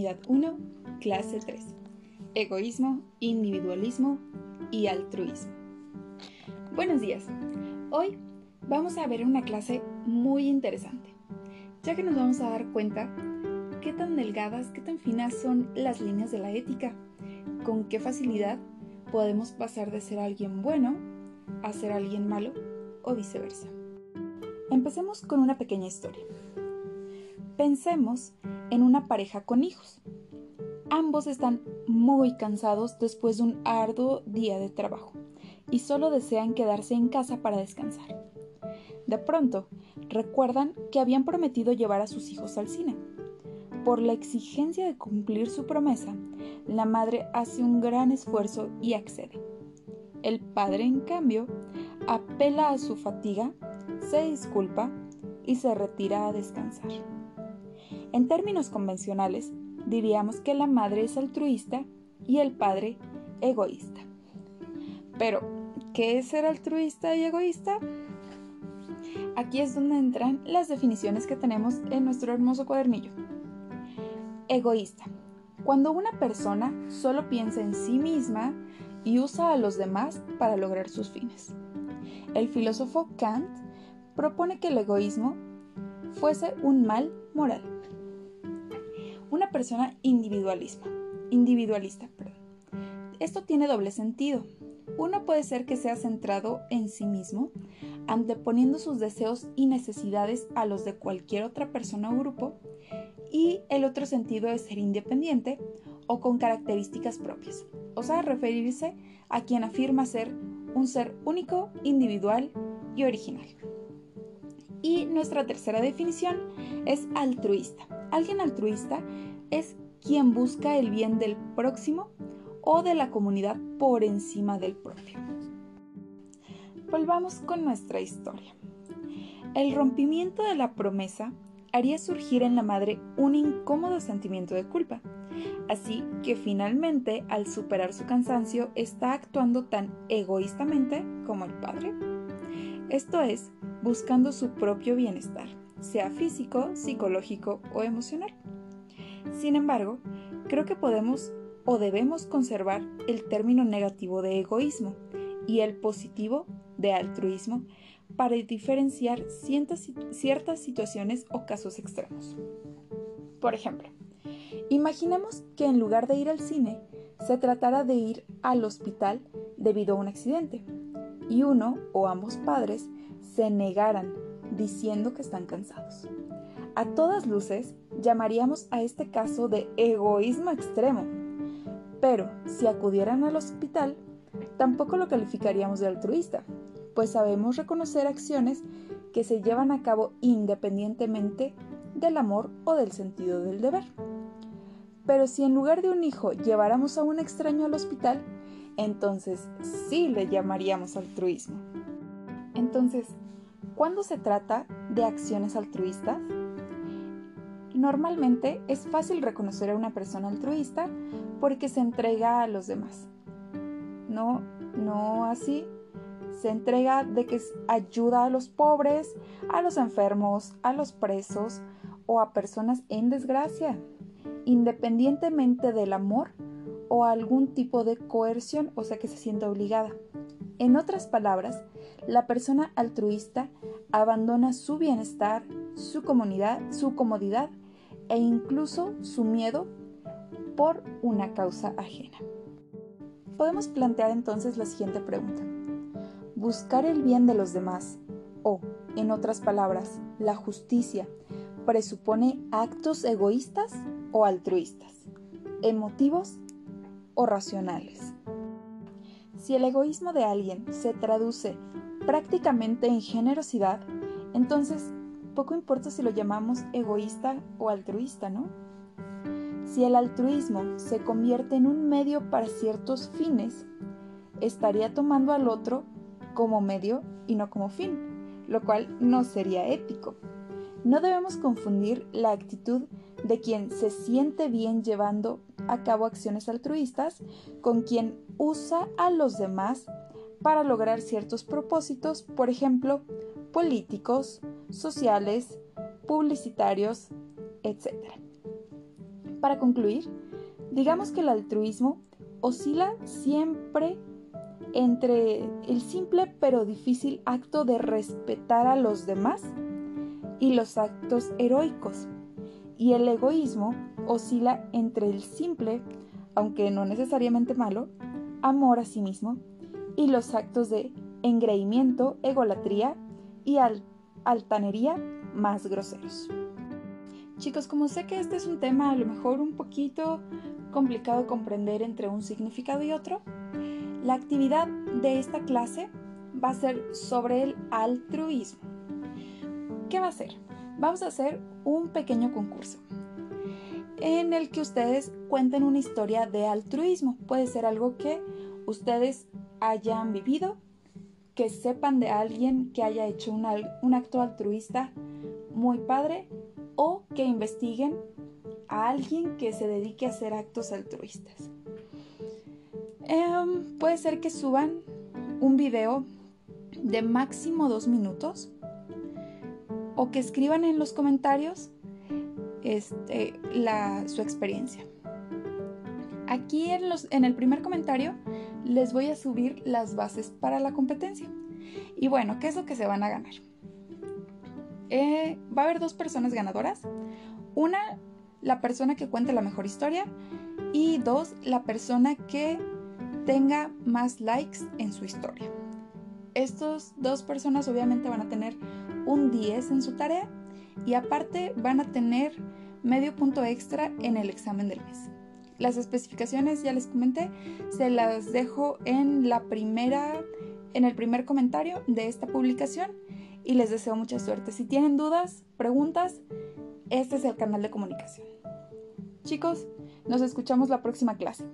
Unidad 1, clase 3. Egoísmo, individualismo y altruismo. Buenos días. Hoy vamos a ver una clase muy interesante, ya que nos vamos a dar cuenta qué tan delgadas, qué tan finas son las líneas de la ética, con qué facilidad podemos pasar de ser alguien bueno a ser alguien malo o viceversa. Empecemos con una pequeña historia. Pensemos en una pareja con hijos. Ambos están muy cansados después de un arduo día de trabajo y solo desean quedarse en casa para descansar. De pronto, recuerdan que habían prometido llevar a sus hijos al cine. Por la exigencia de cumplir su promesa, la madre hace un gran esfuerzo y accede. El padre, en cambio, apela a su fatiga, se disculpa y se retira a descansar. En términos convencionales, diríamos que la madre es altruista y el padre egoísta. Pero, ¿qué es ser altruista y egoísta? Aquí es donde entran las definiciones que tenemos en nuestro hermoso cuadernillo. Egoísta. Cuando una persona solo piensa en sí misma y usa a los demás para lograr sus fines. El filósofo Kant propone que el egoísmo fuese un mal moral persona individualismo, individualista. Perdón. Esto tiene doble sentido. Uno puede ser que sea centrado en sí mismo, anteponiendo sus deseos y necesidades a los de cualquier otra persona o grupo, y el otro sentido es ser independiente o con características propias, o sea, referirse a quien afirma ser un ser único, individual y original. Y nuestra tercera definición es altruista. Alguien altruista es quien busca el bien del próximo o de la comunidad por encima del propio. Volvamos con nuestra historia. El rompimiento de la promesa haría surgir en la madre un incómodo sentimiento de culpa, así que finalmente al superar su cansancio está actuando tan egoístamente como el padre. Esto es, buscando su propio bienestar, sea físico, psicológico o emocional. Sin embargo, creo que podemos o debemos conservar el término negativo de egoísmo y el positivo de altruismo para diferenciar ciertas, situaciones o casos extremos. Por ejemplo, imaginemos que en lugar de ir al cine, se tratara de ir al hospital debido a un accidente y uno o ambos padres se negaran diciendo que están cansados. A todas luces, llamaríamos a este caso de egoísmo extremo. Pero si acudieran al hospital, tampoco lo calificaríamos de altruista, pues sabemos reconocer acciones que se llevan a cabo independientemente del amor o del sentido del deber. Pero si en lugar de un hijo lleváramos a un extraño al hospital, entonces sí le llamaríamos altruismo. Entonces, ¿cuándo se trata de acciones altruistas? Normalmente es fácil reconocer a una persona altruista porque se entrega a los demás. No, no así. Se entrega de que ayuda a los pobres, a los enfermos, a los presos o a personas en desgracia, independientemente del amor o algún tipo de coerción, o sea que se sienta obligada. En otras palabras, la persona altruista abandona su bienestar, su comunidad, su comodidad e incluso su miedo por una causa ajena. Podemos plantear entonces la siguiente pregunta. ¿Buscar el bien de los demás o, en otras palabras, la justicia presupone actos egoístas o altruistas, emotivos o racionales? Si el egoísmo de alguien se traduce prácticamente en generosidad, entonces poco importa si lo llamamos egoísta o altruista, ¿no? Si el altruismo se convierte en un medio para ciertos fines, estaría tomando al otro como medio y no como fin, lo cual no sería ético. No debemos confundir la actitud de quien se siente bien llevando a cabo acciones altruistas con quien usa a los demás para lograr ciertos propósitos, por ejemplo, políticos, sociales, publicitarios, etc. Para concluir, digamos que el altruismo oscila siempre entre el simple pero difícil acto de respetar a los demás y los actos heroicos, y el egoísmo oscila entre el simple, aunque no necesariamente malo, amor a sí mismo y los actos de engreimiento, egolatría y altanería más groseros. Chicos, como sé que este es un tema a lo mejor un poquito complicado de comprender entre un significado y otro, la actividad de esta clase va a ser sobre el altruismo. ¿Qué va a ser? Vamos a hacer un pequeño concurso en el que ustedes cuenten una historia de altruismo. Puede ser algo que ustedes hayan vivido, que sepan de alguien que haya hecho un, acto altruista muy padre o que investiguen a alguien que se dedique a hacer actos altruistas. Em, puede ser que suban un video de máximo dos minutos o que escriban en los comentarios este, su experiencia. Aquí en, los, en el primer comentario les voy a subir las bases para la competencia. Y bueno, ¿qué es lo que se van a ganar? Eh, va a haber dos personas ganadoras. Una, la persona que cuente la mejor historia. Y dos, la persona que tenga más likes en su historia. Estas dos personas obviamente van a tener un 10 en su tarea y aparte van a tener medio punto extra en el examen del mes. Las especificaciones ya les comenté, se las dejo en la primera en el primer comentario de esta publicación y les deseo mucha suerte. Si tienen dudas, preguntas, este es el canal de comunicación. Chicos, nos escuchamos la próxima clase.